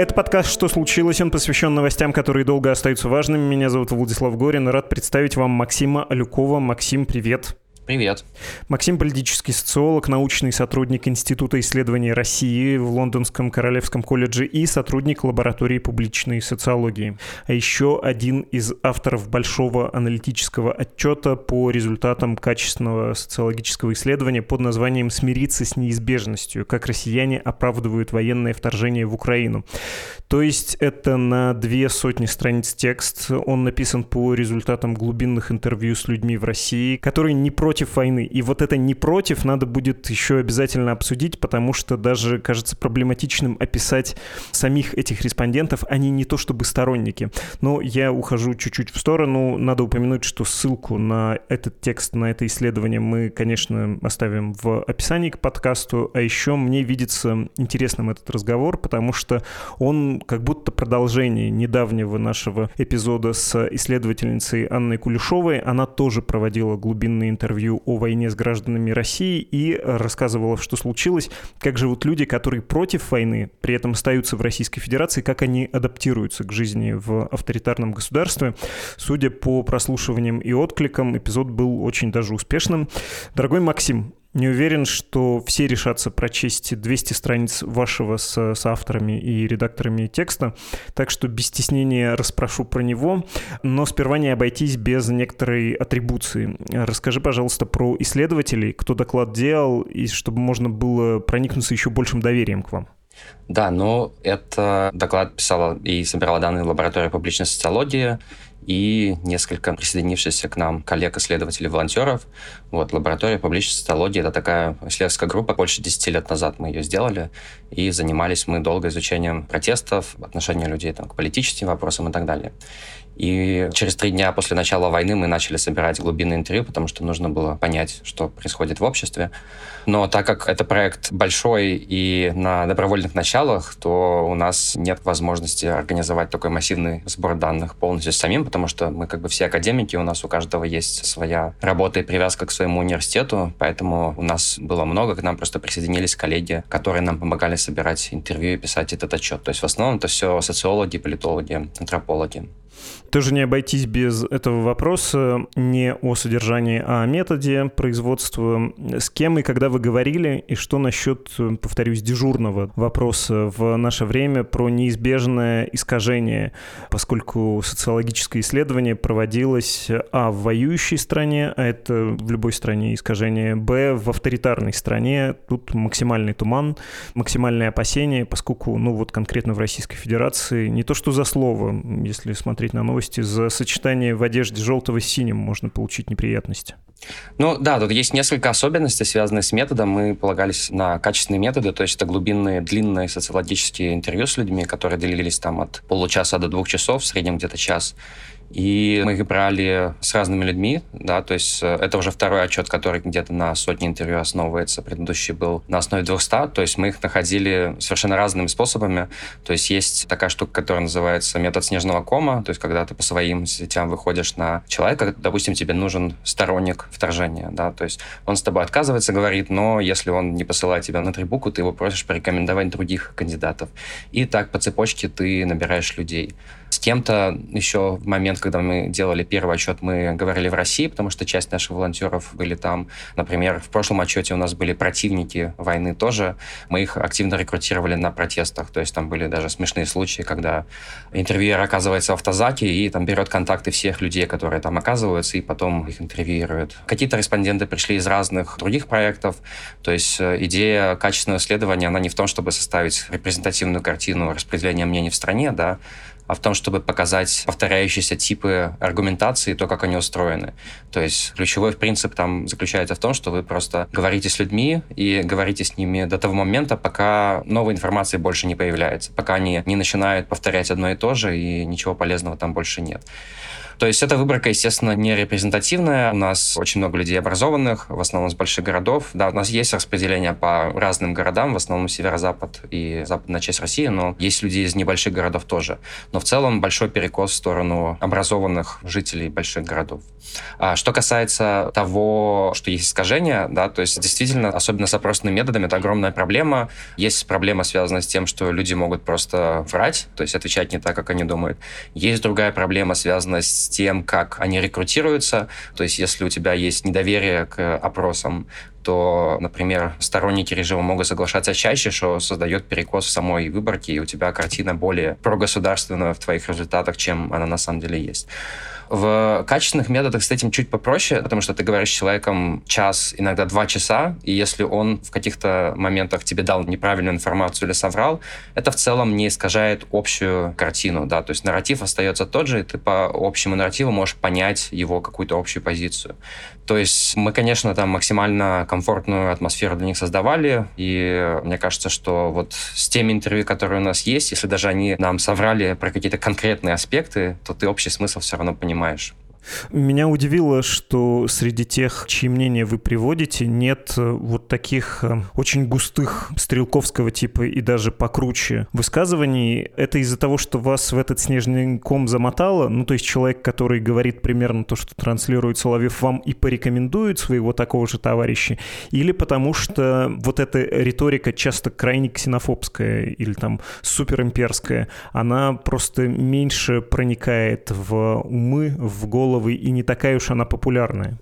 Это подкаст «Что случилось?». Он посвящен новостям, которые долго остаются важными. Меня зовут Владислав Горин. Рад представить вам Максима Алюкова. Максим, привет. Привет. Максим – политический социолог, научный сотрудник Института исследований России в Лондонском Королевском колледже и сотрудник лаборатории публичной социологии. А еще один из авторов большого аналитического отчета по результатам качественного социологического исследования под названием «Смириться с неизбежностью. Как россияне оправдывают военное вторжение в Украину». То есть это на две сотни страниц текст. Он написан по результатам глубинных интервью с людьми в России, которые не против против войны. И вот это не против надо будет еще обязательно обсудить, потому что даже кажется проблематичным описать самих этих респондентов. Они не то чтобы сторонники. Но я ухожу чуть-чуть в сторону. Надо упомянуть, что ссылку на этот текст, на это исследование мы, конечно, оставим в описании к подкасту. А еще мне видится интересным этот разговор, потому что он как будто продолжение недавнего нашего эпизода с исследовательницей Анной Кулешовой. Она тоже проводила глубинные интервью интервью о войне с гражданами России и рассказывала, что случилось, как живут люди, которые против войны, при этом остаются в Российской Федерации, как они адаптируются к жизни в авторитарном государстве. Судя по прослушиваниям и откликам, эпизод был очень даже успешным. Дорогой Максим, не уверен, что все решатся прочесть 200 страниц вашего с, с авторами и редакторами текста, так что без стеснения расспрошу про него, но сперва не обойтись без некоторой атрибуции. Расскажи, пожалуйста, про исследователей, кто доклад делал, и чтобы можно было проникнуться еще большим доверием к вам. Да, ну, это доклад писала и собирала данные лаборатория публичной социологии, и несколько присоединившихся к нам коллег-исследователей, волонтеров. Вот, лаборатория публичной социологии — это такая исследовательская группа, больше 10 лет назад мы ее сделали, и занимались мы долго изучением протестов, отношения людей там, к политическим вопросам и так далее. И через три дня после начала войны мы начали собирать глубинные интервью, потому что нужно было понять, что происходит в обществе. Но так как это проект большой и на добровольных началах, то у нас нет возможности организовать такой массивный сбор данных полностью самим, потому что мы как бы все академики, у нас у каждого есть своя работа и привязка к своему университету, поэтому у нас было много, к нам просто присоединились коллеги, которые нам помогали собирать интервью и писать этот отчет. То есть в основном это все социологи, политологи, антропологи. Тоже не обойтись без этого вопроса. Не о содержании, а о методе производства. С кем и когда вы говорили, и что насчет, повторюсь, дежурного вопроса в наше время про неизбежное искажение, поскольку социологическое исследование проводилось а в воюющей стране, а это в любой стране искажение, б в авторитарной стране, тут максимальный туман, максимальное опасение, поскольку, ну вот конкретно в Российской Федерации, не то что за слово, если смотреть на новости, за сочетание в одежде желтого с синим можно получить неприятности. Ну да, тут есть несколько особенностей, связанных с методом. Мы полагались на качественные методы, то есть это глубинные, длинные социологические интервью с людьми, которые длились там от получаса до двух часов, в среднем где-то час. И мы их брали с разными людьми, да, то есть э, это уже второй отчет, который где-то на сотни интервью основывается. Предыдущий был на основе 200, то есть мы их находили совершенно разными способами. То есть есть такая штука, которая называется метод снежного кома, то есть когда ты по своим сетям выходишь на человека, допустим, тебе нужен сторонник вторжения, да, то есть он с тобой отказывается, говорит, но если он не посылает тебя на три буквы, ты его просишь порекомендовать других кандидатов. И так по цепочке ты набираешь людей. Кем-то еще в момент, когда мы делали первый отчет, мы говорили в России, потому что часть наших волонтеров были там. Например, в прошлом отчете у нас были противники войны тоже. Мы их активно рекрутировали на протестах. То есть там были даже смешные случаи, когда интервьюер оказывается в автозаке и там берет контакты всех людей, которые там оказываются, и потом их интервьюирует. Какие-то респонденты пришли из разных других проектов. То есть э, идея качественного исследования, она не в том, чтобы составить репрезентативную картину распределения мнений в стране, да, а в том, чтобы показать повторяющиеся типы аргументации, то, как они устроены. То есть ключевой принцип там заключается в том, что вы просто говорите с людьми и говорите с ними до того момента, пока новой информации больше не появляется, пока они не начинают повторять одно и то же, и ничего полезного там больше нет. То есть эта выборка, естественно, не репрезентативная. У нас очень много людей образованных, в основном из больших городов. Да, у нас есть распределение по разным городам, в основном северо-запад и западная часть России, но есть люди из небольших городов тоже. Но в целом большой перекос в сторону образованных жителей больших городов. А что касается того, что есть искажения, да, то есть действительно, особенно с опросными методами, это огромная проблема. Есть проблема, связанная с тем, что люди могут просто врать, то есть отвечать не так, как они думают. Есть другая проблема, связанная с тем, как они рекрутируются. То есть если у тебя есть недоверие к опросам, то, например, сторонники режима могут соглашаться чаще, что создает перекос в самой выборке, и у тебя картина более прогосударственная в твоих результатах, чем она на самом деле есть. В качественных методах с этим чуть попроще, потому что ты говоришь с человеком час, иногда два часа, и если он в каких-то моментах тебе дал неправильную информацию или соврал, это в целом не искажает общую картину, да, то есть нарратив остается тот же, и ты по общему нарративу можешь понять его какую-то общую позицию. То есть мы, конечно, там максимально комфортную атмосферу для них создавали, и мне кажется, что вот с теми интервью, которые у нас есть, если даже они нам соврали про какие-то конкретные аспекты, то ты общий смысл все равно понимаешь. Меня удивило, что среди тех, чьи мнения вы приводите, нет э, вот таких э, очень густых стрелковского типа и даже покруче высказываний. Это из-за того, что вас в этот снежный ком замотало? Ну, то есть человек, который говорит примерно то, что транслирует Соловьев, вам и порекомендует своего такого же товарища? Или потому что вот эта риторика часто крайне ксенофобская или там суперимперская, она просто меньше проникает в умы, в голову головы, и не такая уж она популярная.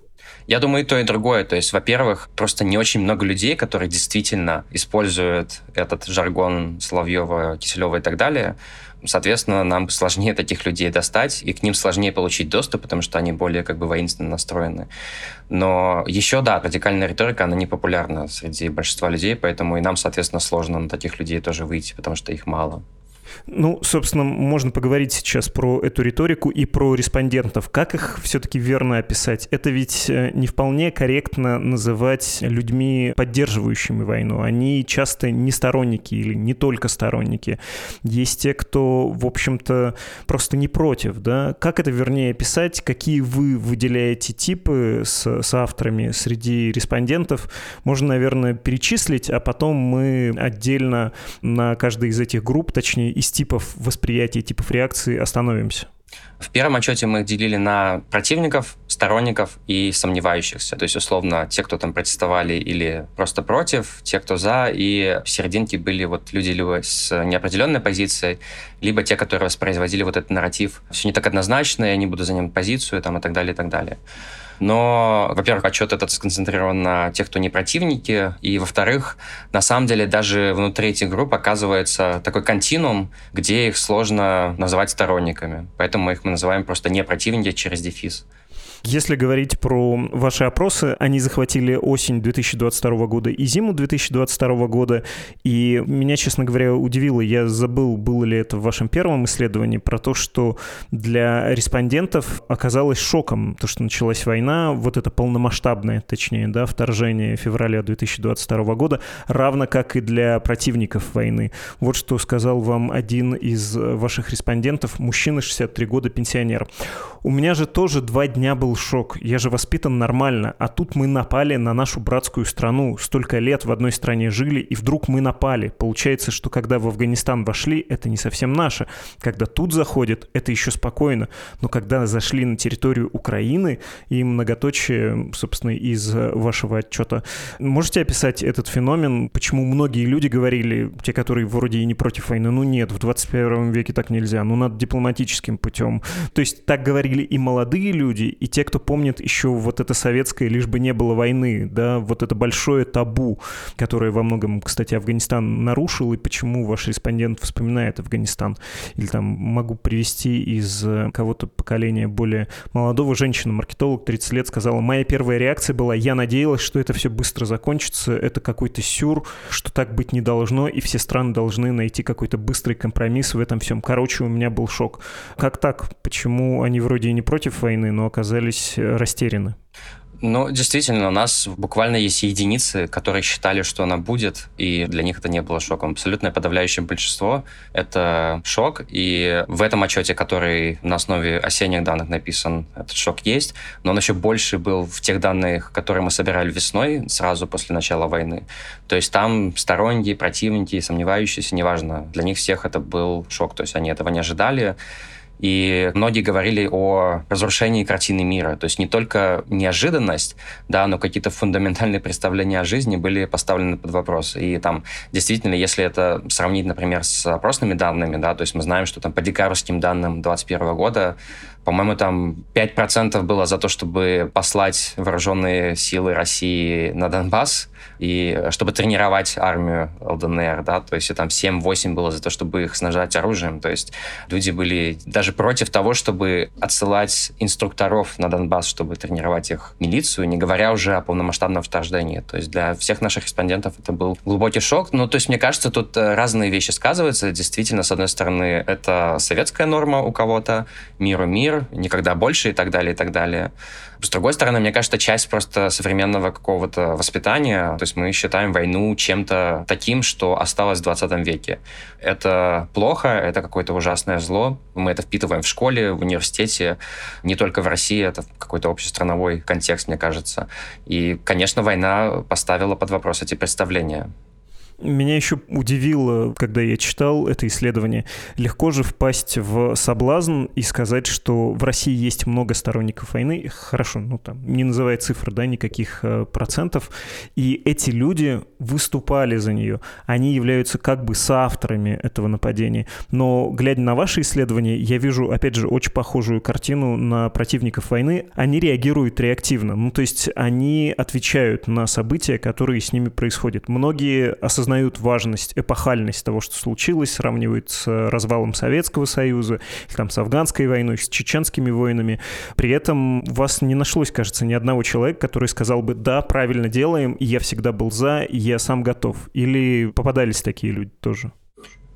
Я думаю, и то, и другое. То есть, во-первых, просто не очень много людей, которые действительно используют этот жаргон Соловьева, Киселева и так далее. Соответственно, нам сложнее таких людей достать, и к ним сложнее получить доступ, потому что они более как бы воинственно настроены. Но еще, да, радикальная риторика, она не популярна среди большинства людей, поэтому и нам, соответственно, сложно на таких людей тоже выйти, потому что их мало. Ну, собственно, можно поговорить сейчас про эту риторику и про респондентов. Как их все-таки верно описать? Это ведь э, не вполне корректно называть людьми, поддерживающими войну. Они часто не сторонники или не только сторонники. Есть те, кто, в общем-то, просто не против. Да? Как это вернее описать? Какие вы выделяете типы с, с авторами среди респондентов? Можно, наверное, перечислить, а потом мы отдельно на каждой из этих групп, точнее, из типов восприятия, типов реакции остановимся? В первом отчете мы их делили на противников, сторонников и сомневающихся. То есть, условно, те, кто там протестовали или просто против, те, кто за, и в серединке были вот люди либо с неопределенной позицией, либо те, которые воспроизводили вот этот нарратив. Все не так однозначно, я не буду занимать позицию там, и так далее, и так далее. Но, во-первых, отчет этот сконцентрирован на тех, кто не противники, и, во-вторых, на самом деле даже внутри этих групп оказывается такой континуум, где их сложно называть сторонниками. Поэтому их мы называем просто не противники через дефис. Если говорить про ваши опросы, они захватили осень 2022 года и зиму 2022 года, и меня, честно говоря, удивило, я забыл, было ли это в вашем первом исследовании, про то, что для респондентов оказалось шоком то, что началась война, вот это полномасштабное, точнее, да, вторжение февраля 2022 года, равно как и для противников войны. Вот что сказал вам один из ваших респондентов, мужчина 63 года, пенсионер. У меня же тоже два дня был шок. Я же воспитан нормально, а тут мы напали на нашу братскую страну. Столько лет в одной стране жили, и вдруг мы напали. Получается, что когда в Афганистан вошли, это не совсем наше. Когда тут заходят, это еще спокойно. Но когда зашли на территорию Украины, и многоточие, собственно, из вашего отчета, можете описать этот феномен? Почему многие люди говорили, те, которые вроде и не против войны, ну нет, в 21 веке так нельзя, ну надо дипломатическим путем. То есть так говорили и молодые люди, и те, кто помнит еще вот это советское «лишь бы не было войны», да, вот это большое табу, которое во многом, кстати, Афганистан нарушил, и почему ваш респондент вспоминает Афганистан. Или там могу привести из э, кого-то поколения более молодого женщина-маркетолог, 30 лет, сказала, моя первая реакция была, я надеялась, что это все быстро закончится, это какой-то сюр, что так быть не должно, и все страны должны найти какой-то быстрый компромисс в этом всем. Короче, у меня был шок. Как так? Почему они вроде и не против войны, но оказались э, растеряны. Ну, действительно, у нас буквально есть единицы, которые считали, что она будет, и для них это не было шоком. Абсолютное подавляющее большинство — это шок, и в этом отчете, который на основе осенних данных написан, этот шок есть, но он еще больше был в тех данных, которые мы собирали весной, сразу после начала войны. То есть там сторонники, противники, сомневающиеся, неважно, для них всех это был шок, то есть они этого не ожидали, и многие говорили о разрушении картины мира. То есть не только неожиданность, да, но какие-то фундаментальные представления о жизни были поставлены под вопрос. И там действительно, если это сравнить, например, с опросными данными, да, то есть мы знаем, что там по декабрьским данным 2021 года по-моему, там 5% было за то, чтобы послать вооруженные силы России на Донбасс, и чтобы тренировать армию ЛДНР, да, то есть там 7-8 было за то, чтобы их снабжать оружием, то есть люди были даже против того, чтобы отсылать инструкторов на Донбасс, чтобы тренировать их милицию, не говоря уже о полномасштабном вторждении. То есть для всех наших респондентов это был глубокий шок. Ну, то есть мне кажется, тут э, разные вещи сказываются. Действительно, с одной стороны, это советская норма у кого-то, миру мир, никогда больше и так далее, и так далее. С другой стороны, мне кажется, часть просто современного какого-то воспитания, то есть мы считаем войну чем-то таким, что осталось в 20 веке. Это плохо, это какое-то ужасное зло. Мы это впитываем в школе, в университете, не только в России, это какой-то общестрановой контекст, мне кажется. И, конечно, война поставила под вопрос эти представления. Меня еще удивило, когда я читал это исследование, легко же впасть в соблазн и сказать, что в России есть много сторонников войны. Хорошо, ну там, не называя цифр, да, никаких э, процентов. И эти люди выступали за нее. Они являются как бы соавторами этого нападения. Но, глядя на ваши исследования, я вижу, опять же, очень похожую картину на противников войны. Они реагируют реактивно. Ну, то есть они отвечают на события, которые с ними происходят. Многие осознают осознают важность, эпохальность того, что случилось, сравнивают с развалом Советского Союза, там с афганской войной, с чеченскими войнами. При этом у вас не нашлось, кажется, ни одного человека, который сказал бы, да, правильно делаем, я всегда был за, я сам готов. Или попадались такие люди тоже?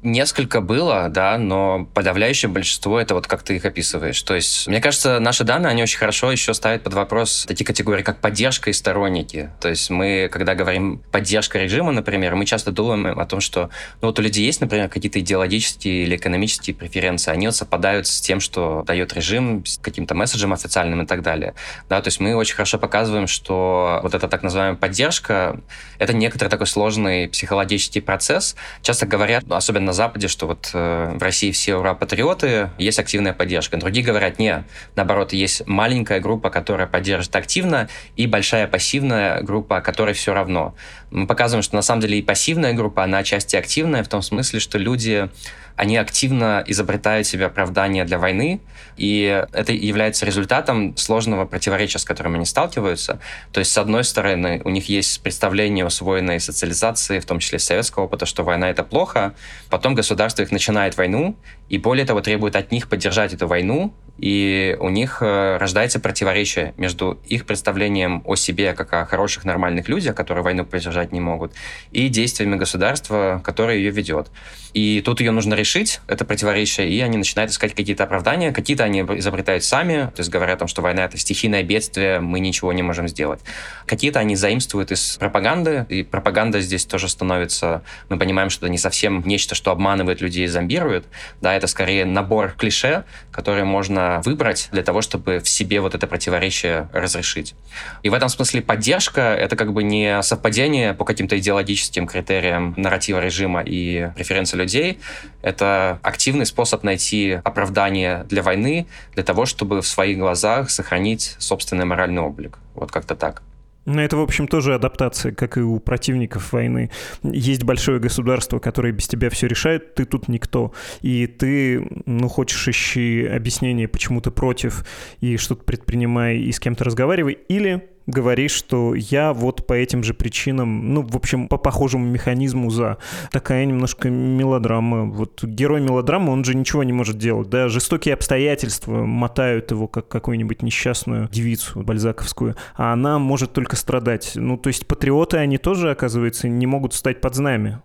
Несколько было, да, но подавляющее большинство это вот как ты их описываешь. То есть, мне кажется, наши данные, они очень хорошо еще ставят под вопрос такие категории, как поддержка и сторонники. То есть мы, когда говорим поддержка режима, например, мы часто думаем о том, что ну, вот у людей есть, например, какие-то идеологические или экономические преференции, они вот совпадают с тем, что дает режим, с каким-то месседжем официальным и так далее. Да, то есть мы очень хорошо показываем, что вот эта так называемая поддержка, это некоторый такой сложный психологический процесс. Часто говорят, особенно Западе, что вот э, в России все ура-патриоты, есть активная поддержка. Другие говорят, нет, наоборот, есть маленькая группа, которая поддержит активно, и большая пассивная группа, которой все равно. Мы показываем, что на самом деле и пассивная группа, она отчасти активная, в том смысле, что люди они активно изобретают себе оправдания для войны, и это является результатом сложного противоречия, с которым они сталкиваются. То есть, с одной стороны, у них есть представление усвоенной социализации, в том числе советского опыта, что война — это плохо. Потом государство их начинает войну, и более того, требует от них поддержать эту войну, и у них э, рождается противоречие между их представлением о себе как о хороших, нормальных людях, которые войну поддержать не могут, и действиями государства, которое ее ведет. И тут ее нужно решить, это противоречие, и они начинают искать какие-то оправдания. Какие-то они изобретают сами, то есть говорят о том, что война — это стихийное бедствие, мы ничего не можем сделать. Какие-то они заимствуют из пропаганды, и пропаганда здесь тоже становится... Мы понимаем, что это не совсем нечто, что обманывает людей и зомбирует. Да, это скорее набор клише, которые можно выбрать для того, чтобы в себе вот это противоречие разрешить. И в этом смысле поддержка — это как бы не совпадение по каким-то идеологическим критериям нарратива режима и преференции людей. Это активный способ найти оправдание для войны, для того, чтобы в своих глазах сохранить собственный моральный облик. Вот как-то так. Ну, это, в общем, тоже адаптация, как и у противников войны. Есть большое государство, которое без тебя все решает, ты тут никто. И ты, ну, хочешь ищи объяснение, почему ты против, и что-то предпринимай, и с кем-то разговаривай. Или говоришь, что я вот по этим же причинам, ну, в общем, по похожему механизму за. Такая немножко мелодрама. Вот герой мелодрамы, он же ничего не может делать, да, жестокие обстоятельства мотают его как какую-нибудь несчастную девицу бальзаковскую, а она может только страдать. Ну, то есть патриоты, они тоже, оказывается, не могут встать под знамя.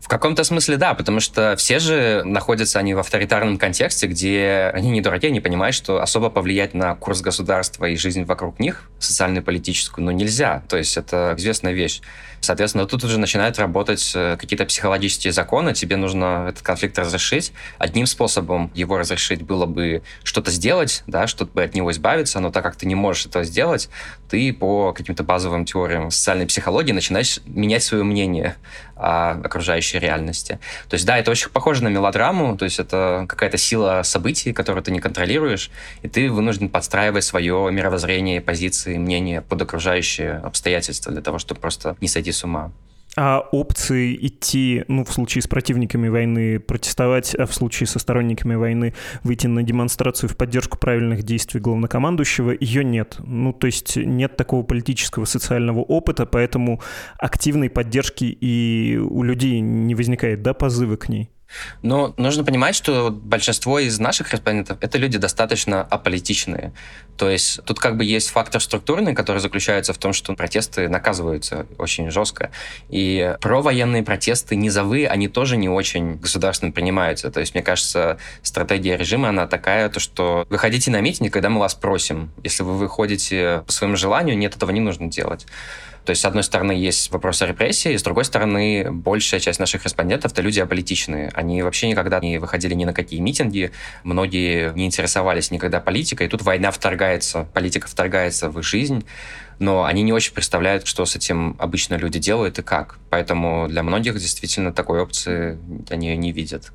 В каком-то смысле да, потому что все же находятся они в авторитарном контексте, где они не дураки, они понимают, что особо повлиять на курс государства и жизнь вокруг них, социально-политическую, ну нельзя. То есть это известная вещь. Соответственно, тут уже начинают работать э, какие-то психологические законы, тебе нужно этот конфликт разрешить. Одним способом его разрешить было бы что-то сделать, да, чтобы от него избавиться, но так как ты не можешь этого сделать, ты по каким-то базовым теориям социальной психологии начинаешь менять свое мнение о окружающей реальности. То есть, да, это очень похоже на мелодраму, то есть это какая-то сила событий, которую ты не контролируешь, и ты вынужден подстраивать свое мировоззрение, позиции, мнение под окружающие обстоятельства для того, чтобы просто не сойти с ума. А опции идти, ну, в случае с противниками войны протестовать, а в случае со сторонниками войны выйти на демонстрацию в поддержку правильных действий главнокомандующего, ее нет. Ну, то есть нет такого политического социального опыта, поэтому активной поддержки и у людей не возникает, да, позывы к ней? Но нужно понимать, что большинство из наших респондентов — это люди достаточно аполитичные. То есть тут как бы есть фактор структурный, который заключается в том, что протесты наказываются очень жестко. И провоенные протесты низовые, они тоже не очень государственно принимаются. То есть, мне кажется, стратегия режима, она такая, то, что выходите на митинг, когда мы вас просим. Если вы выходите по своему желанию, нет, этого не нужно делать. То есть, с одной стороны, есть вопрос о репрессии, с другой стороны, большая часть наших респондентов — это люди аполитичные. Они вообще никогда не выходили ни на какие митинги, многие не интересовались никогда политикой, и тут война вторгается, политика вторгается в их жизнь, но они не очень представляют, что с этим обычно люди делают и как. Поэтому для многих действительно такой опции они не видят.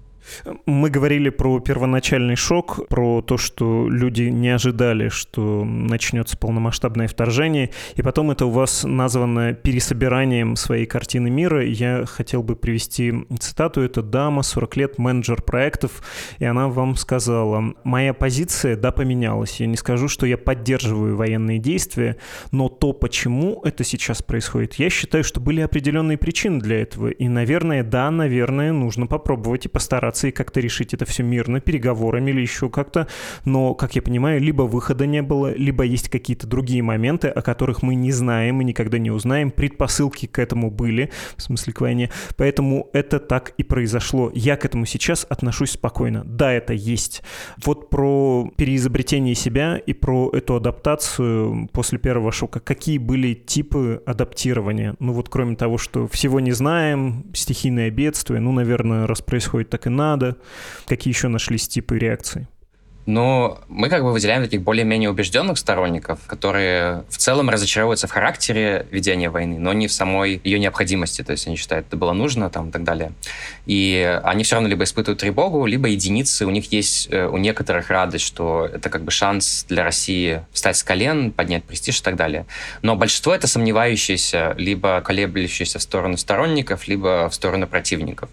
Мы говорили про первоначальный шок, про то, что люди не ожидали, что начнется полномасштабное вторжение, и потом это у вас названо пересобиранием своей картины мира. Я хотел бы привести цитату. Это дама, 40 лет, менеджер проектов, и она вам сказала, моя позиция, да, поменялась. Я не скажу, что я поддерживаю военные действия, но то, почему это сейчас происходит, я считаю, что были определенные причины для этого. И, наверное, да, наверное, нужно попробовать и постараться ситуации, как-то решить это все мирно, переговорами или еще как-то. Но, как я понимаю, либо выхода не было, либо есть какие-то другие моменты, о которых мы не знаем и никогда не узнаем. Предпосылки к этому были, в смысле к войне. Поэтому это так и произошло. Я к этому сейчас отношусь спокойно. Да, это есть. Вот про переизобретение себя и про эту адаптацию после первого шока. Какие были типы адаптирования? Ну вот кроме того, что всего не знаем, стихийное бедствие, ну, наверное, раз происходит так и надо, надо? Какие еще нашлись типы реакций? Но мы как бы выделяем таких более-менее убежденных сторонников, которые в целом разочаровываются в характере ведения войны, но не в самой ее необходимости. То есть они считают, это было нужно там, и так далее. И они все равно либо испытывают тревогу, либо единицы. У них есть э, у некоторых радость, что это как бы шанс для России встать с колен, поднять престиж и так далее. Но большинство это сомневающиеся, либо колеблющиеся в сторону сторонников, либо в сторону противников.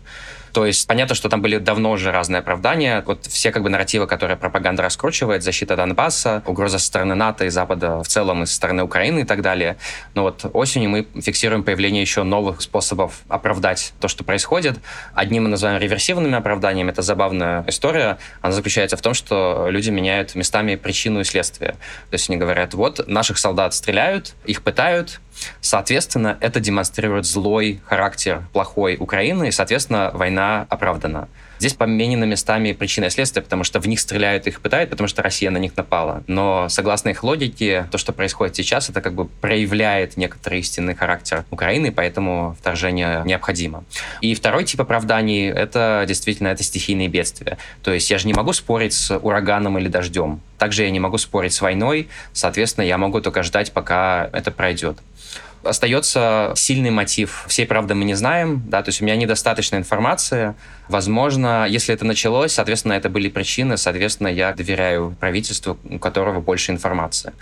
То есть понятно, что там были давно уже разные оправдания. Вот все как бы нарративы, которые пропаганда раскручивает, защита Донбасса, угроза со стороны НАТО и Запада в целом и со стороны Украины и так далее. Но вот осенью мы фиксируем появление еще новых способов оправдать то, что происходит. Одним мы называем реверсивными оправданиями. Это забавная история. Она заключается в том, что люди меняют местами причину и следствие. То есть они говорят, вот наших солдат стреляют, их пытают, Соответственно, это демонстрирует злой характер плохой Украины, и, соответственно, война оправдана. Здесь поменены местами причины и следствия, потому что в них стреляют, их пытают, потому что Россия на них напала. Но согласно их логике, то, что происходит сейчас, это как бы проявляет некоторый истинный характер Украины, поэтому вторжение необходимо. И второй тип оправданий — это действительно это стихийные бедствия. То есть я же не могу спорить с ураганом или дождем. Также я не могу спорить с войной, соответственно, я могу только ждать, пока это пройдет остается сильный мотив. Всей правды мы не знаем, да, то есть у меня недостаточно информации. Возможно, если это началось, соответственно, это были причины, соответственно, я доверяю правительству, у которого больше информации.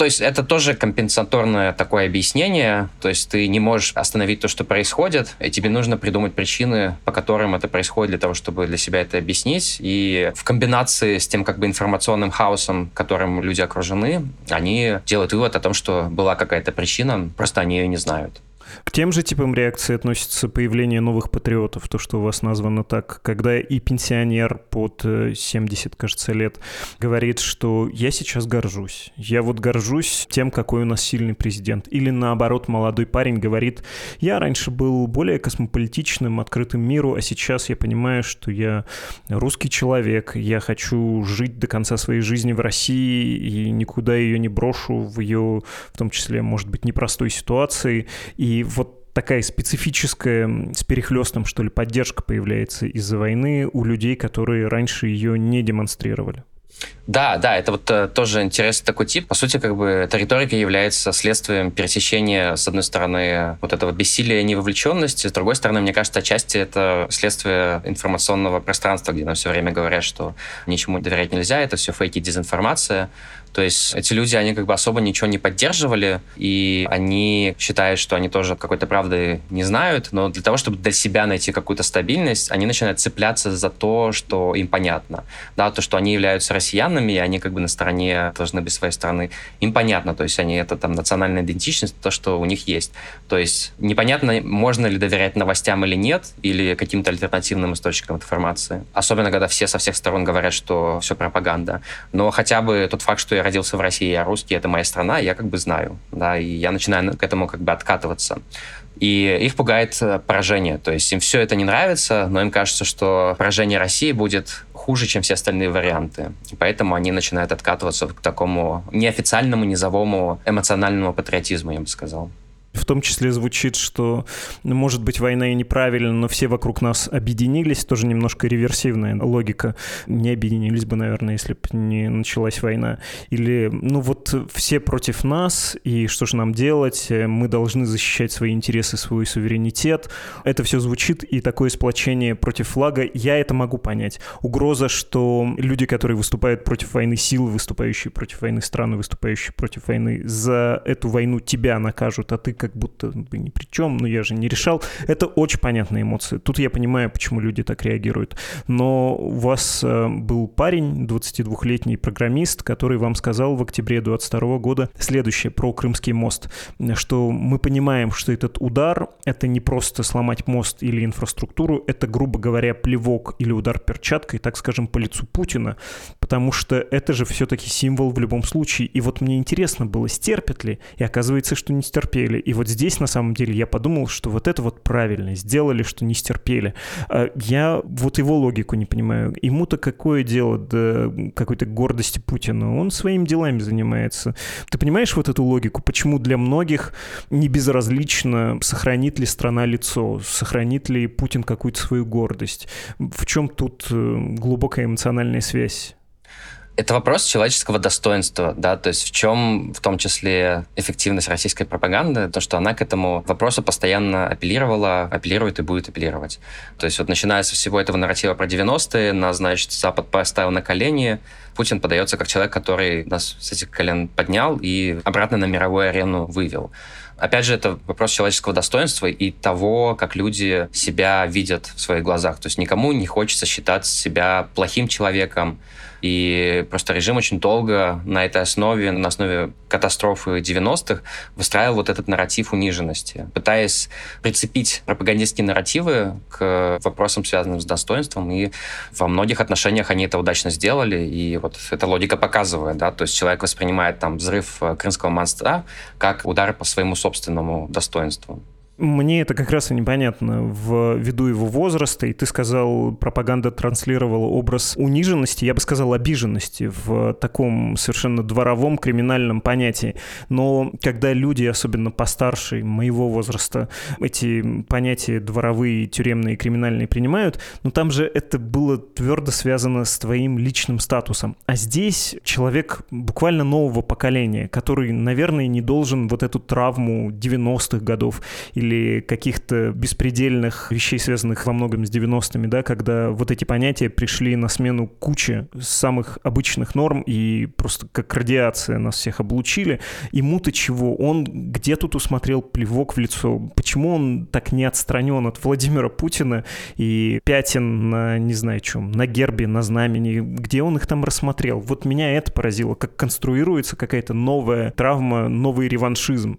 То есть это тоже компенсаторное такое объяснение. То есть ты не можешь остановить то, что происходит, и тебе нужно придумать причины, по которым это происходит, для того, чтобы для себя это объяснить. И в комбинации с тем как бы информационным хаосом, которым люди окружены, они делают вывод о том, что была какая-то причина, просто они ее не знают. К тем же типам реакции относится появление новых патриотов, то, что у вас названо так, когда и пенсионер под 70, э, кажется, лет говорит, что я сейчас горжусь. Я вот горжусь тем, какой у нас сильный президент. Или наоборот, молодой парень говорит, я раньше был более космополитичным, открытым миру, а сейчас я понимаю, что я русский человек, я хочу жить до конца своей жизни в России и никуда ее не брошу в ее, в том числе, может быть, непростой ситуации. И вот такая специфическая с перехлестом, что ли, поддержка появляется из-за войны у людей, которые раньше ее не демонстрировали. Да, да, это вот э, тоже интересный такой тип. По сути, как бы эта риторика является следствием пересечения, с одной стороны, вот этого бессилия и невовлеченности, с другой стороны, мне кажется, отчасти это следствие информационного пространства, где нам все время говорят, что ничему доверять нельзя, это все фейки, дезинформация. То есть эти люди, они как бы особо ничего не поддерживали, и они считают, что они тоже какой-то правды не знают, но для того, чтобы для себя найти какую-то стабильность, они начинают цепляться за то, что им понятно. Да, то, что они являются россиянами, и они как бы на стороне должны быть своей страны. Им понятно, то есть они это там национальная идентичность, то, что у них есть. То есть непонятно, можно ли доверять новостям или нет, или каким-то альтернативным источникам информации. Особенно, когда все со всех сторон говорят, что все пропаганда. Но хотя бы тот факт, что я родился в России, я русский, это моя страна, я как бы знаю, да, и я начинаю к этому как бы откатываться. И их пугает э, поражение, то есть им все это не нравится, но им кажется, что поражение России будет хуже, чем все остальные варианты. И поэтому они начинают откатываться к такому неофициальному, низовому эмоциональному патриотизму, я бы сказал. В том числе звучит, что, ну, может быть, война и неправильно, но все вокруг нас объединились. Тоже немножко реверсивная логика. Не объединились бы, наверное, если бы не началась война. Или, ну вот, все против нас, и что же нам делать? Мы должны защищать свои интересы, свой суверенитет. Это все звучит, и такое сплочение против флага, я это могу понять. Угроза, что люди, которые выступают против войны, силы, выступающие против войны, страны, выступающие против войны, за эту войну тебя накажут, а ты как будто бы ни при чем, но я же не решал. Это очень понятные эмоции. Тут я понимаю, почему люди так реагируют. Но у вас э, был парень, 22-летний программист, который вам сказал в октябре 22 года следующее про Крымский мост, что мы понимаем, что этот удар — это не просто сломать мост или инфраструктуру, это, грубо говоря, плевок или удар перчаткой, так скажем, по лицу Путина, потому что это же все-таки символ в любом случае. И вот мне интересно было, стерпят ли, и оказывается, что не стерпели. И вот здесь, на самом деле, я подумал, что вот это вот правильно, сделали, что не стерпели. А я вот его логику не понимаю. Ему-то какое дело до какой-то гордости Путина? Он своими делами занимается. Ты понимаешь вот эту логику? Почему для многих не безразлично, сохранит ли страна лицо, сохранит ли Путин какую-то свою гордость? В чем тут э, глубокая эмоциональная связь? Это вопрос человеческого достоинства, да, то есть в чем в том числе эффективность российской пропаганды, то, что она к этому вопросу постоянно апеллировала, апеллирует и будет апеллировать. То есть вот начиная со всего этого нарратива про 90-е, нас, значит, Запад поставил на колени, Путин подается как человек, который нас с этих колен поднял и обратно на мировую арену вывел. Опять же, это вопрос человеческого достоинства и того, как люди себя видят в своих глазах. То есть никому не хочется считать себя плохим человеком, и просто режим очень долго на этой основе, на основе катастрофы 90-х, выстраивал вот этот нарратив униженности, пытаясь прицепить пропагандистские нарративы к вопросам, связанным с достоинством. И во многих отношениях они это удачно сделали. И вот эта логика показывает, да, то есть человек воспринимает там взрыв Крымского моста как удар по своему собственному достоинству. Мне это как раз и непонятно в виду его возраста, и ты сказал, пропаганда транслировала образ униженности, я бы сказал, обиженности в таком совершенно дворовом криминальном понятии. Но когда люди, особенно постарше моего возраста, эти понятия дворовые, тюремные, криминальные принимают, ну там же это было твердо связано с твоим личным статусом. А здесь человек буквально нового поколения, который, наверное, не должен вот эту травму 90-х годов или или каких-то беспредельных вещей, связанных во многом с 90-ми, да, когда вот эти понятия пришли на смену куче самых обычных норм и просто как радиация нас всех облучили. Ему-то чего? Он где тут усмотрел плевок в лицо? Почему он так не отстранен от Владимира Путина и пятен на, не знаю чем, на гербе, на знамени? Где он их там рассмотрел? Вот меня это поразило, как конструируется какая-то новая травма, новый реваншизм.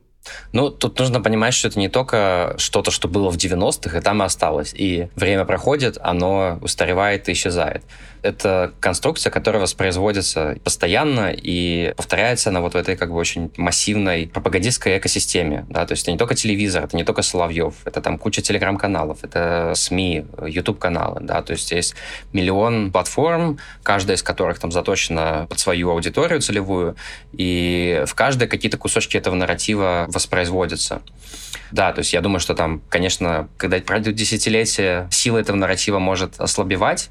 Ну, тут нужно понимать, что это не только что-то, что было в 90-х, и там и осталось. И время проходит, оно устаревает и исчезает. Это конструкция, которая воспроизводится постоянно и повторяется на вот в этой как бы очень массивной пропагандистской экосистеме. Да? То есть это не только телевизор, это не только Соловьев, это там куча телеграм-каналов, это СМИ, YouTube-каналы. Да? То есть есть миллион платформ, каждая из которых там заточена под свою аудиторию целевую, и в каждой какие-то кусочки этого нарратива воспроизводятся. Да, то есть я думаю, что там, конечно, когда пройдет десятилетие, сила этого нарратива может ослабевать,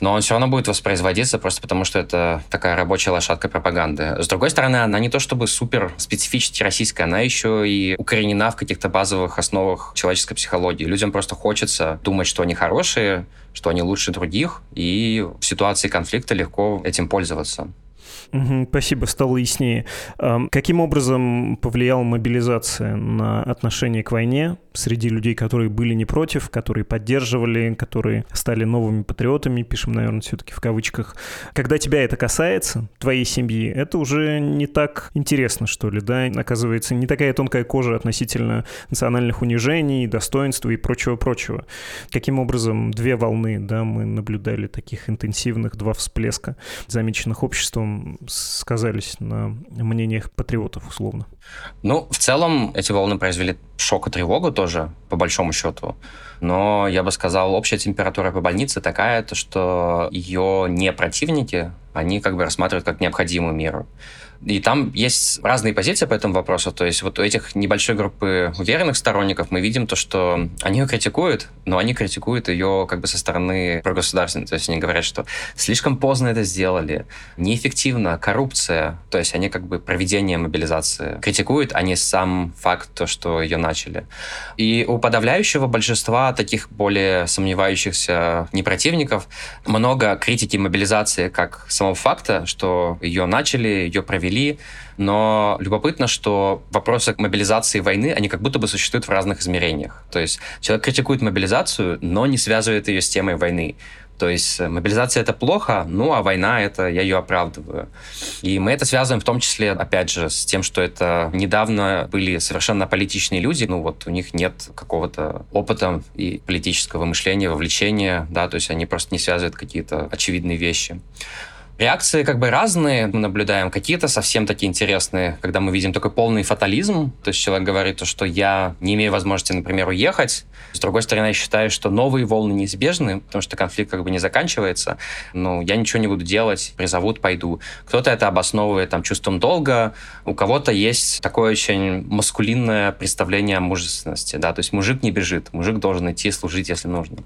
но он все равно будет воспроизводиться просто потому, что это такая рабочая лошадка пропаганды. С другой стороны, она не то чтобы супер специфически российская, она еще и укоренена в каких-то базовых основах человеческой психологии. Людям просто хочется думать, что они хорошие, что они лучше других, и в ситуации конфликта легко этим пользоваться. Спасибо, стало яснее. Каким образом повлияла мобилизация на отношение к войне среди людей, которые были не против, которые поддерживали, которые стали новыми патриотами, пишем, наверное, все-таки в кавычках. Когда тебя это касается, твоей семьи, это уже не так интересно, что ли, да? Оказывается, не такая тонкая кожа относительно национальных унижений, достоинства и прочего-прочего. Каким образом две волны, да, мы наблюдали таких интенсивных, два всплеска, замеченных обществом, сказались на мнениях патриотов, условно? Ну, в целом, эти волны произвели шок и тревогу тоже, по большому счету. Но я бы сказал, общая температура по больнице такая, то, что ее не противники, они как бы рассматривают как необходимую меру. И там есть разные позиции по этому вопросу. То есть вот у этих небольшой группы уверенных сторонников мы видим то, что они ее критикуют, но они критикуют ее как бы со стороны прогосударственной. То есть они говорят, что слишком поздно это сделали, неэффективно, коррупция. То есть они как бы проведение мобилизации критикуют, а не сам факт, то, что ее начали. И у подавляющего большинства таких более сомневающихся непротивников много критики мобилизации как самого факта, что ее начали, ее провели провели, но любопытно, что вопросы мобилизации войны, они как будто бы существуют в разных измерениях. То есть человек критикует мобилизацию, но не связывает ее с темой войны. То есть э, мобилизация это плохо, ну а война это я ее оправдываю. И мы это связываем в том числе, опять же, с тем, что это недавно были совершенно политичные люди, ну вот у них нет какого-то опыта и политического мышления, вовлечения, да, то есть они просто не связывают какие-то очевидные вещи. Реакции как бы разные мы наблюдаем. Какие-то совсем такие интересные, когда мы видим такой полный фатализм. То есть человек говорит, что я не имею возможности, например, уехать. С другой стороны, я считаю, что новые волны неизбежны, потому что конфликт как бы не заканчивается. Ну, я ничего не буду делать, призовут, пойду. Кто-то это обосновывает там чувством долга. У кого-то есть такое очень маскулинное представление о мужественности. Да? То есть мужик не бежит, мужик должен идти служить, если нужно.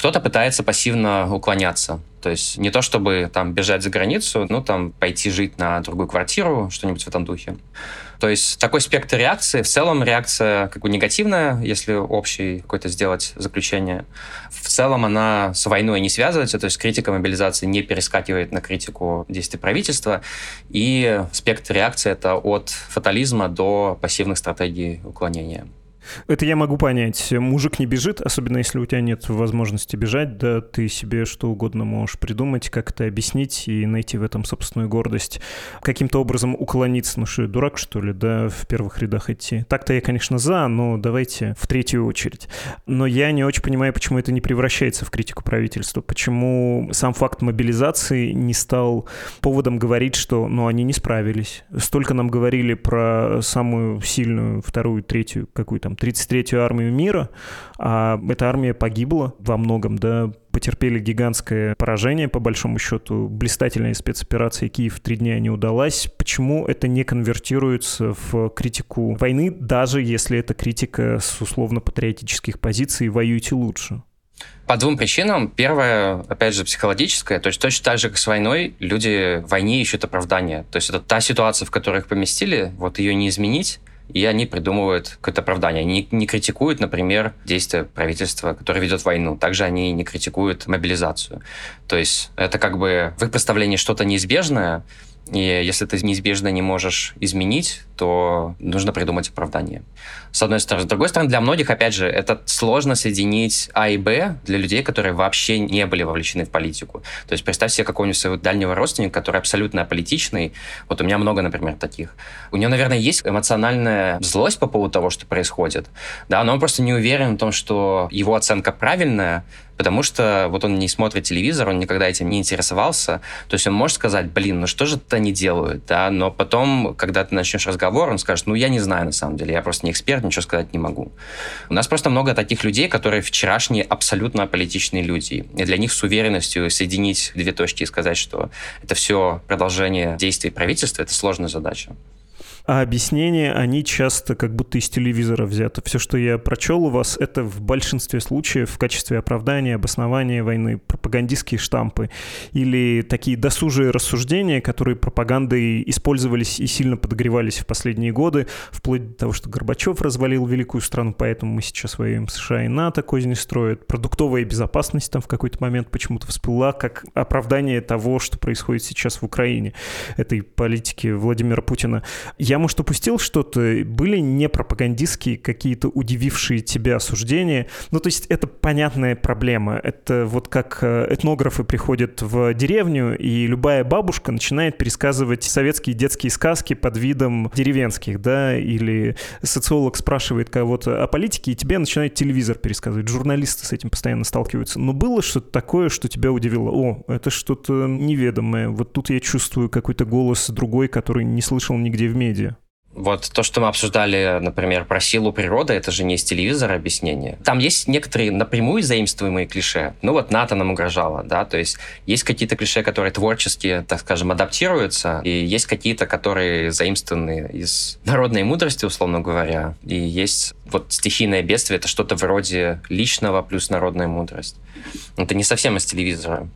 Кто-то пытается пассивно уклоняться. То есть не то, чтобы там бежать за границу, ну там пойти жить на другую квартиру, что-нибудь в этом духе. То есть такой спектр реакции. В целом реакция как бы негативная, если общий какой-то сделать заключение. В целом она с войной не связывается, то есть критика мобилизации не перескакивает на критику действий правительства. И спектр реакции это от фатализма до пассивных стратегий уклонения. Это я могу понять. Мужик не бежит, особенно если у тебя нет возможности бежать, да, ты себе что угодно можешь придумать, как это объяснить и найти в этом собственную гордость. Каким-то образом уклониться, ну что, дурак, что ли, да, в первых рядах идти. Так-то я, конечно, за, но давайте в третью очередь. Но я не очень понимаю, почему это не превращается в критику правительства, почему сам факт мобилизации не стал поводом говорить, что, ну, они не справились. Столько нам говорили про самую сильную вторую, третью, какую там, 33-ю армию мира, а эта армия погибла во многом, да, потерпели гигантское поражение, по большому счету, блистательная спецоперация Киев три дня не удалась. Почему это не конвертируется в критику войны, даже если это критика с условно-патриотических позиций «воюйте лучше»? По двум причинам. Первое, опять же, психологическое. То есть точно так же, как с войной, люди в войне ищут оправдания. То есть это та ситуация, в которой их поместили, вот ее не изменить и они придумывают какое-то оправдание. Они не критикуют, например, действия правительства, которое ведет войну. Также они не критикуют мобилизацию. То есть это как бы в их представлении что-то неизбежное, И если ты неизбежно не можешь изменить, то нужно придумать оправдание. С одной стороны. С другой стороны, для многих, опять же, это сложно соединить А и Б для людей, которые вообще не были вовлечены в политику. То есть представь себе какого-нибудь своего дальнего родственника, который абсолютно аполитичный. Вот у меня много, например, таких. У него, наверное, есть эмоциональная злость по поводу того, что происходит, да, но он просто не уверен в том, что его оценка правильная, потому что вот он не смотрит телевизор, он никогда этим не интересовался. То есть он может сказать, блин, ну что же это они делают, да, но потом, когда ты начнешь разговор, он скажет, ну я не знаю на самом деле, я просто не эксперт, ничего сказать не могу. У нас просто много таких людей, которые вчерашние абсолютно аполитичные люди. И для них с уверенностью соединить две точки и сказать, что это все продолжение действий правительства, это сложная задача а объяснения, они часто как будто из телевизора взяты. Все, что я прочел у вас, это в большинстве случаев в качестве оправдания, обоснования войны, пропагандистские штампы или такие досужие рассуждения, которые пропагандой использовались и сильно подогревались в последние годы, вплоть до того, что Горбачев развалил великую страну, поэтому мы сейчас воюем США и НАТО, козни строят. Продуктовая безопасность там в какой-то момент почему-то всплыла как оправдание того, что происходит сейчас в Украине, этой политики Владимира Путина. Я, может, упустил что-то? Были не пропагандистские какие-то удивившие тебя суждения? Ну, то есть это понятная проблема. Это вот как э, этнографы приходят в деревню, и любая бабушка начинает пересказывать советские детские сказки под видом деревенских, да, или социолог спрашивает кого-то о политике, и тебе начинает телевизор пересказывать. Журналисты с этим постоянно сталкиваются. Но было что-то такое, что тебя удивило? О, это что-то неведомое. Вот тут я чувствую какой-то голос другой, который не слышал нигде в медиа. Вот то, что мы обсуждали, например, про силу природы, это же не из телевизора объяснение. Там есть некоторые напрямую заимствуемые клише. Ну вот НАТО нам угрожало, да, то есть есть какие-то клише, которые творчески, так скажем, адаптируются, и есть какие-то, которые заимствованы из народной мудрости, условно говоря, и есть вот стихийное бедствие, это что-то вроде личного плюс народная мудрость. Это не совсем из телевизора.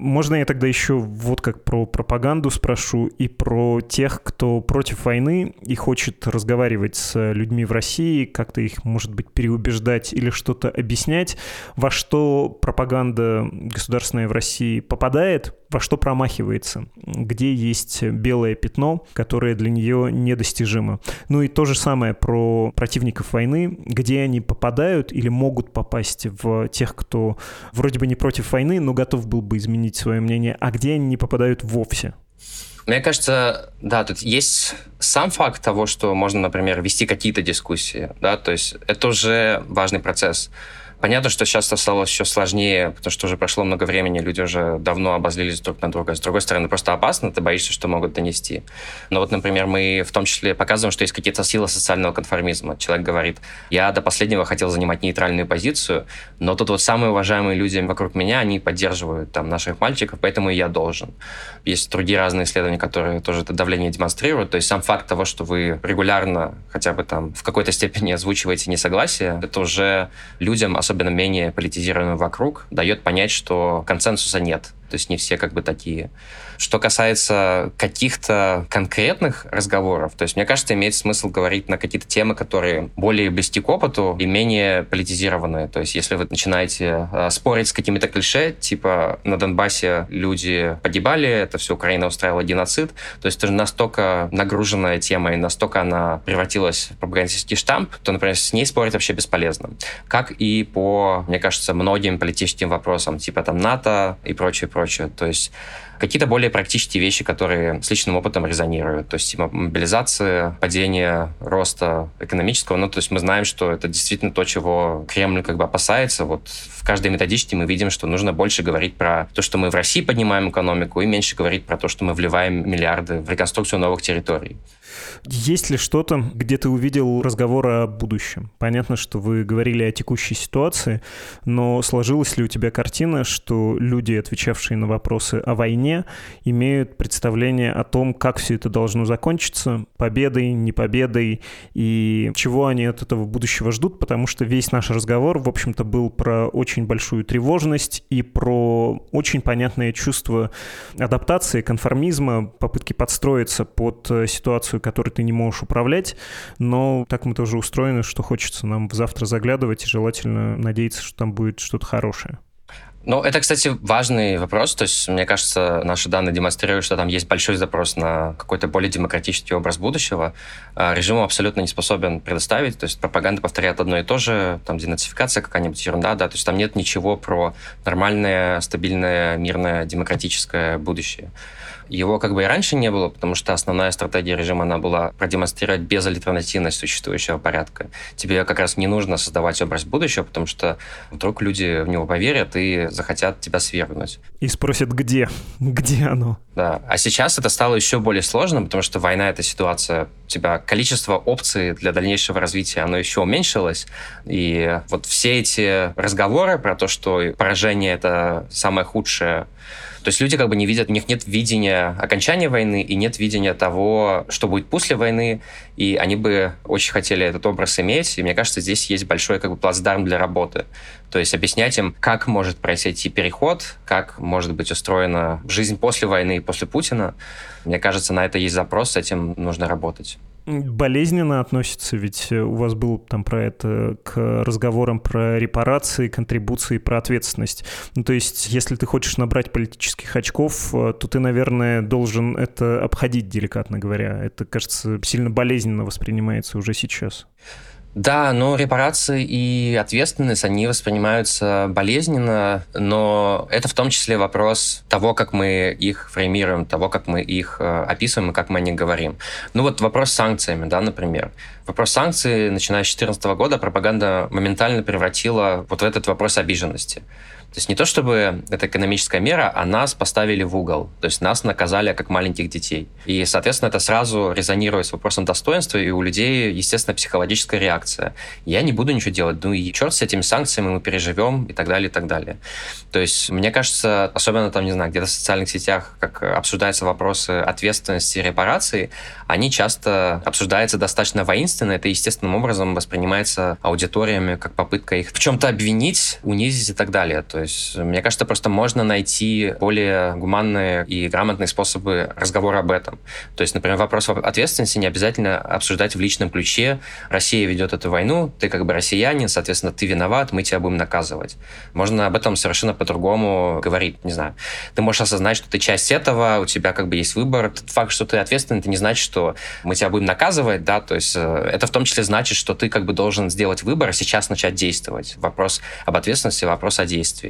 Можно я тогда еще вот как про пропаганду спрошу и про тех, кто против войны и хочет разговаривать с людьми в России, как-то их, может быть, переубеждать или что-то объяснять, во что пропаганда государственная в России попадает, во что промахивается, где есть белое пятно, которое для нее недостижимо. Ну и то же самое про противников войны, где они попадают или могут попасть в тех, кто вроде бы не против войны, но готов был бы изменить свое мнение, а где они не попадают вовсе. Мне кажется, да, тут есть сам факт того, что можно, например, вести какие-то дискуссии, да, то есть это уже важный процесс. Понятно, что сейчас стало еще сложнее, потому что уже прошло много времени, люди уже давно обозлились друг на друга. С другой стороны, просто опасно, ты боишься, что могут донести. Но вот, например, мы в том числе показываем, что есть какие-то силы социального конформизма. Человек говорит, я до последнего хотел занимать нейтральную позицию, но тут вот самые уважаемые люди вокруг меня, они поддерживают там наших мальчиков, поэтому и я должен. Есть другие разные исследования, которые тоже это давление демонстрируют. То есть сам факт того, что вы регулярно хотя бы там в какой-то степени озвучиваете несогласие, это уже людям, особенно особенно менее политизированным вокруг, дает понять, что консенсуса нет. То есть не все как бы такие. Что касается каких-то конкретных разговоров, то есть мне кажется, имеет смысл говорить на какие-то темы, которые более близки к опыту и менее политизированные. То есть если вы начинаете э, спорить с какими-то клише, типа на Донбассе люди погибали, это все Украина устраивала геноцид, то есть это настолько нагруженная тема и настолько она превратилась в пропагандистский штамп, то, например, с ней спорить вообще бесполезно. Как и по, мне кажется, многим политическим вопросам, типа там НАТО и прочее прочее. То есть какие-то более практические вещи, которые с личным опытом резонируют. То есть мобилизация, падение роста экономического. Ну, то есть мы знаем, что это действительно то, чего Кремль как бы опасается. Вот в каждой методичке мы видим, что нужно больше говорить про то, что мы в России поднимаем экономику, и меньше говорить про то, что мы вливаем миллиарды в реконструкцию новых территорий. Есть ли что-то, где ты увидел разговор о будущем? Понятно, что вы говорили о текущей ситуации, но сложилась ли у тебя картина, что люди, отвечавшие на вопросы о войне, имеют представление о том, как все это должно закончиться, победой, не победой, и чего они от этого будущего ждут, потому что весь наш разговор, в общем-то, был про очень большую тревожность и про очень понятное чувство адаптации, конформизма, попытки подстроиться под э, которой ты не можешь управлять, но так мы тоже устроены, что хочется нам завтра заглядывать и желательно надеяться, что там будет что-то хорошее. Ну, это, кстати, важный вопрос. То есть, мне кажется, наши данные демонстрируют, что там есть большой запрос на какой-то более демократический образ будущего. А режим абсолютно не способен предоставить. То есть, пропаганда повторяет одно и то же. Там денацификация какая-нибудь ерунда, да. То есть, там нет ничего про нормальное, стабильное, мирное, демократическое будущее. Его как бы и раньше не было, потому что основная стратегия режима, она была продемонстрировать безальтернативность существующего порядка. Тебе как раз не нужно создавать образ будущего, потому что вдруг люди в него поверят и захотят тебя свергнуть. И спросят, где? Где оно? Да. А сейчас это стало еще более сложным, потому что война — это ситуация, у тебя количество опций для дальнейшего развития, оно еще уменьшилось. И вот все эти разговоры про то, что поражение — это самое худшее то есть люди как бы не видят, у них нет видения окончания войны и нет видения того, что будет после войны, и они бы очень хотели этот образ иметь, и мне кажется, здесь есть большой как бы плацдарм для работы. То есть объяснять им, как может произойти переход, как может быть устроена жизнь после войны и после Путина. Мне кажется, на это есть запрос, с этим нужно работать болезненно относится, ведь э, у вас был там про это к разговорам про репарации, контрибуции, про ответственность. Ну, то есть, если ты хочешь набрать политических очков, э, то ты, наверное, должен это обходить, деликатно говоря. Это, кажется, сильно болезненно воспринимается уже сейчас. Да, но репарации и ответственность, они воспринимаются болезненно, но это в том числе вопрос того, как мы их фреймируем, того, как мы их э, описываем и как мы о них говорим. Ну вот вопрос с санкциями, да, например. Вопрос санкций, начиная с 2014 года, пропаганда моментально превратила вот в этот вопрос обиженности. То есть не то чтобы это экономическая мера, а нас поставили в угол. То есть нас наказали как маленьких детей. И, соответственно, это сразу резонирует с вопросом достоинства, и у людей, естественно, психологическая реакция. Я не буду ничего делать. Ну и черт с этими санкциями мы переживем и так далее, и так далее. То есть, мне кажется, особенно там, не знаю, где-то в социальных сетях, как обсуждаются вопросы ответственности и репарации, они часто обсуждаются достаточно воинственно. Это естественным образом воспринимается аудиториями как попытка их в чем-то обвинить, унизить и так далее. То есть, мне кажется, просто можно найти более гуманные и грамотные способы разговора об этом. То есть, например, вопрос ответственности не обязательно обсуждать в личном ключе. Россия ведет эту войну, ты как бы россиянин, соответственно, ты виноват, мы тебя будем наказывать. Можно об этом совершенно по-другому говорить, не знаю. Ты можешь осознать, что ты часть этого, у тебя как бы есть выбор. Тот факт, что ты ответственный, это не значит, что мы тебя будем наказывать, да, то есть э, это в том числе значит, что ты как бы должен сделать выбор, а сейчас начать действовать. Вопрос об ответственности, вопрос о действии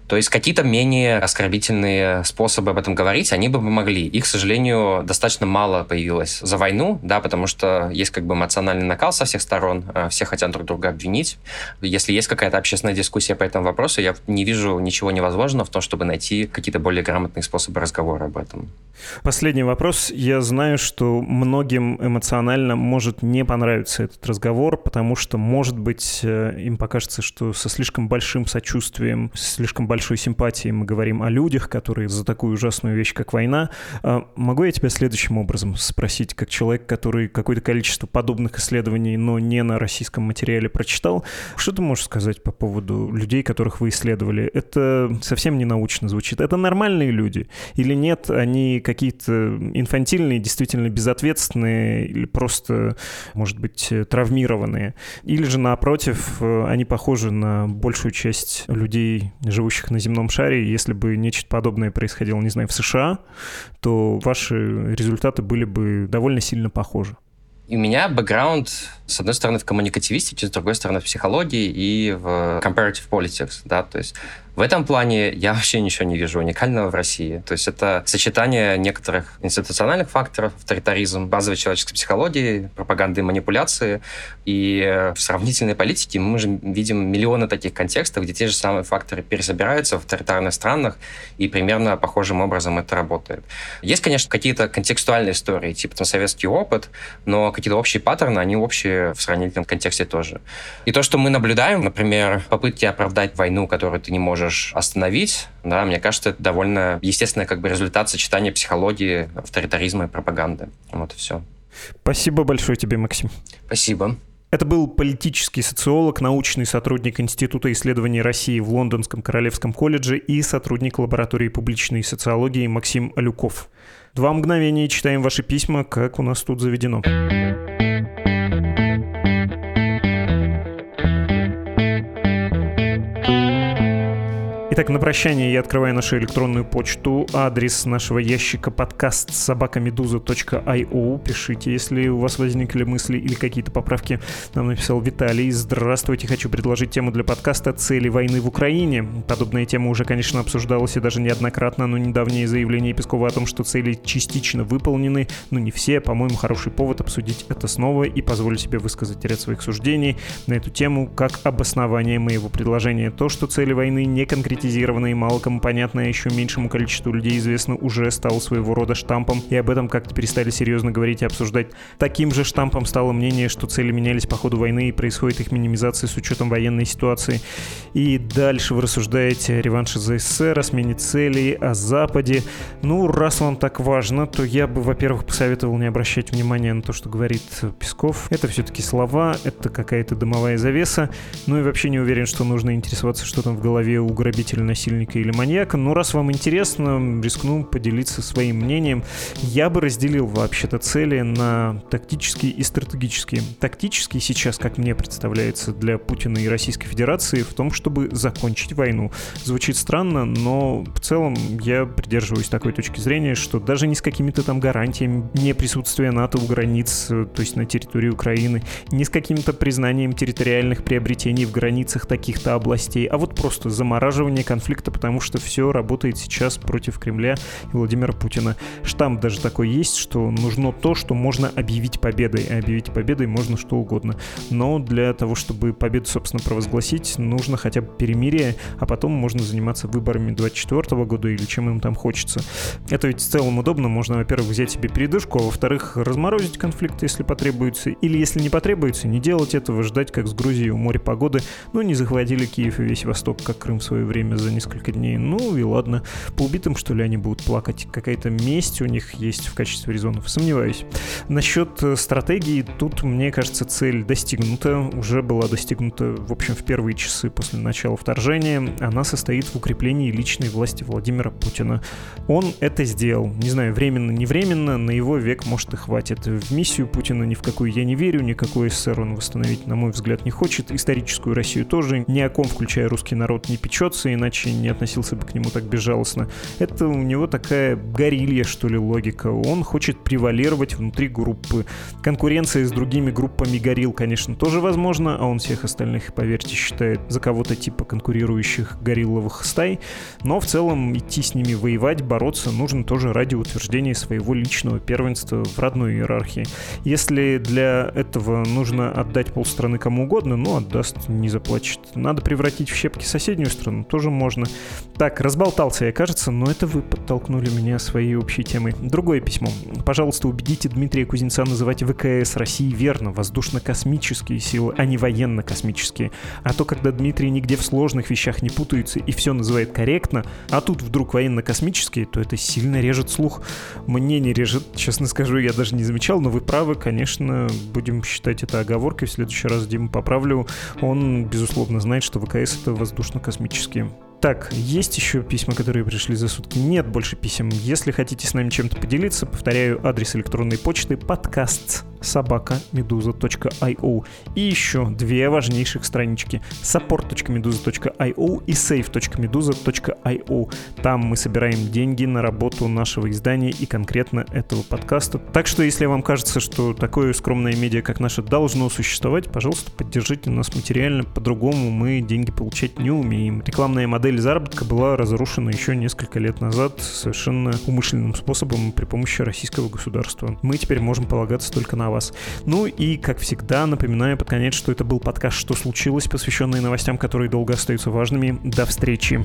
То есть какие-то менее оскорбительные способы об этом говорить, они бы помогли. Их, к сожалению, достаточно мало появилось за войну, да, потому что есть как бы эмоциональный накал со всех сторон, э, все хотят друг друга обвинить. Если есть какая-то общественная дискуссия по этому вопросу, я не вижу ничего невозможного в том, чтобы найти какие-то более грамотные способы разговора об этом. Последний вопрос. Я знаю, что многим эмоционально может не понравиться этот разговор, потому что, может быть, э, им покажется, что со слишком большим сочувствием, слишком большой симпатией мы говорим о людях, которые за такую ужасную вещь, как война. А могу я тебя следующим образом спросить, как человек, который какое-то количество подобных исследований, но не на российском материале прочитал, что ты можешь сказать по поводу людей, которых вы исследовали? Это совсем не научно звучит. Это нормальные люди? Или нет, они какие-то инфантильные, действительно безответственные или просто, может быть, травмированные? Или же, напротив, они похожи на большую часть людей, живущих на земном шаре, если бы нечто подобное происходило, не знаю, в США, то ваши результаты были бы довольно сильно похожи. У меня бэкграунд, с одной стороны, в коммуникативистике, с другой стороны, в психологии и в comparative politics, да, то есть в этом плане я вообще ничего не вижу уникального в России. То есть это сочетание некоторых институциональных факторов, авторитаризм, базовой человеческой психологии, пропаганды и манипуляции. И в сравнительной политике мы же видим миллионы таких контекстов, где те же самые факторы пересобираются в авторитарных странах, и примерно похожим образом это работает. Есть, конечно, какие-то контекстуальные истории, типа там советский опыт, но какие-то общие паттерны, они общие в сравнительном контексте тоже. И то, что мы наблюдаем, например, попытки оправдать войну, которую ты не можешь можешь остановить, да, мне кажется, это довольно естественный как бы результат сочетания психологии, авторитаризма и пропаганды. Вот и все. Спасибо большое тебе, Максим. Спасибо. Это был политический социолог, научный сотрудник Института исследований России в Лондонском Королевском колледже и сотрудник лаборатории публичной социологии Максим Алюков. Два мгновения читаем ваши письма, как у нас тут заведено. Так, на прощание я открываю нашу электронную почту. Адрес нашего ящика подкаст собакамедуза.io. Пишите, если у вас возникли мысли или какие-то поправки. Нам написал Виталий. Здравствуйте, хочу предложить тему для подкаста «Цели войны в Украине». Подобная тема уже, конечно, обсуждалась и даже неоднократно, но недавнее заявление Пескова о том, что цели частично выполнены, но не все, по-моему, хороший повод обсудить это снова и позволю себе высказать ряд своих суждений на эту тему как обоснование моего предложения. То, что цели войны не конкретизированы специализированное и мало понятное еще меньшему количеству людей известно, уже стало своего рода штампом, и об этом как-то перестали серьезно говорить и обсуждать. Таким же штампом стало мнение, что цели менялись по ходу войны и происходит их минимизация с учетом военной ситуации. И дальше вы рассуждаете о реванше за СССР, о смене целей, о Западе. Ну, раз вам так важно, то я бы, во-первых, посоветовал не обращать внимания на то, что говорит Песков. Это все-таки слова, это какая-то дымовая завеса. Ну и вообще не уверен, что нужно интересоваться, что там в голове у грабителя или насильника или маньяка, но раз вам интересно, рискну поделиться своим мнением. Я бы разделил вообще-то цели на тактические и стратегические. Тактические сейчас, как мне представляется, для Путина и Российской Федерации в том, чтобы закончить войну. Звучит странно, но в целом я придерживаюсь такой точки зрения, что даже не с какими-то там гарантиями не присутствия НАТО у границ, то есть на территории Украины, не с каким-то признанием территориальных приобретений в границах таких-то областей, а вот просто замораживание конфликта, потому что все работает сейчас против Кремля и Владимира Путина. Штамп даже такой есть, что нужно то, что можно объявить победой. А объявить победой можно что угодно. Но для того, чтобы победу, собственно, провозгласить, нужно хотя бы перемирие, а потом можно заниматься выборами 24 года или чем им там хочется. Это ведь в целом удобно. Можно, во-первых, взять себе передышку, а во-вторых, разморозить конфликт, если потребуется. Или если не потребуется, не делать этого, ждать, как с Грузией у моря погоды. Ну, не захватили Киев и весь Восток, как Крым в свое время за несколько дней. Ну и ладно. По убитым, что ли, они будут плакать? Какая-то месть у них есть в качестве резонов? Сомневаюсь. Насчет э, стратегии, тут, мне кажется, цель достигнута. Уже была достигнута, в общем, в первые часы после начала вторжения. Она состоит в укреплении личной власти Владимира Путина. Он это сделал. Не знаю, временно, не временно, на его век, может, и хватит. В миссию Путина ни в какую я не верю, никакой СССР он восстановить, на мой взгляд, не хочет. Историческую Россию тоже. Ни о ком, включая русский народ, не печется, иначе иначе не относился бы к нему так безжалостно. Это у него такая горилья, что ли, логика. Он хочет превалировать внутри группы. Конкуренция с другими группами горил, конечно, тоже возможно, а он всех остальных, поверьте, считает за кого-то типа конкурирующих горилловых стай. Но в целом идти с ними воевать, бороться нужно тоже ради утверждения своего личного первенства в родной иерархии. Если для этого нужно отдать полстраны кому угодно, ну, отдаст, не заплачет. Надо превратить в щепки соседнюю страну, тоже можно. Так, разболтался я, кажется, но это вы подтолкнули меня своей общей темой. Другое письмо. Пожалуйста, убедите Дмитрия Кузнеца называть ВКС России верно, воздушно-космические силы, а не военно-космические. А то, когда Дмитрий нигде в сложных вещах не путается и все называет корректно, а тут вдруг военно-космические, то это сильно режет слух. Мне не режет, честно скажу, я даже не замечал, но вы правы, конечно, будем считать это оговоркой. В следующий раз Дима поправлю. Он, безусловно, знает, что ВКС это воздушно-космические. Так, есть еще письма, которые пришли за сутки? Нет больше писем. Если хотите с нами чем-то поделиться, повторяю, адрес электронной почты подкаст собака meduza.io и еще две важнейших странички support.meduza.io и save.meduza.io. Там мы собираем деньги на работу нашего издания и конкретно этого подкаста. Так что, если вам кажется, что такое скромное медиа, как наше, должно существовать, пожалуйста, поддержите нас материально. По-другому мы деньги получать не умеем. Рекламная модель заработка была разрушена еще несколько лет назад совершенно умышленным способом при помощи российского государства. Мы теперь можем полагаться только на вас. Ну и, как всегда, напоминаю под конец, что это был подкаст «Что случилось?», посвященный новостям, которые долго остаются важными. До встречи.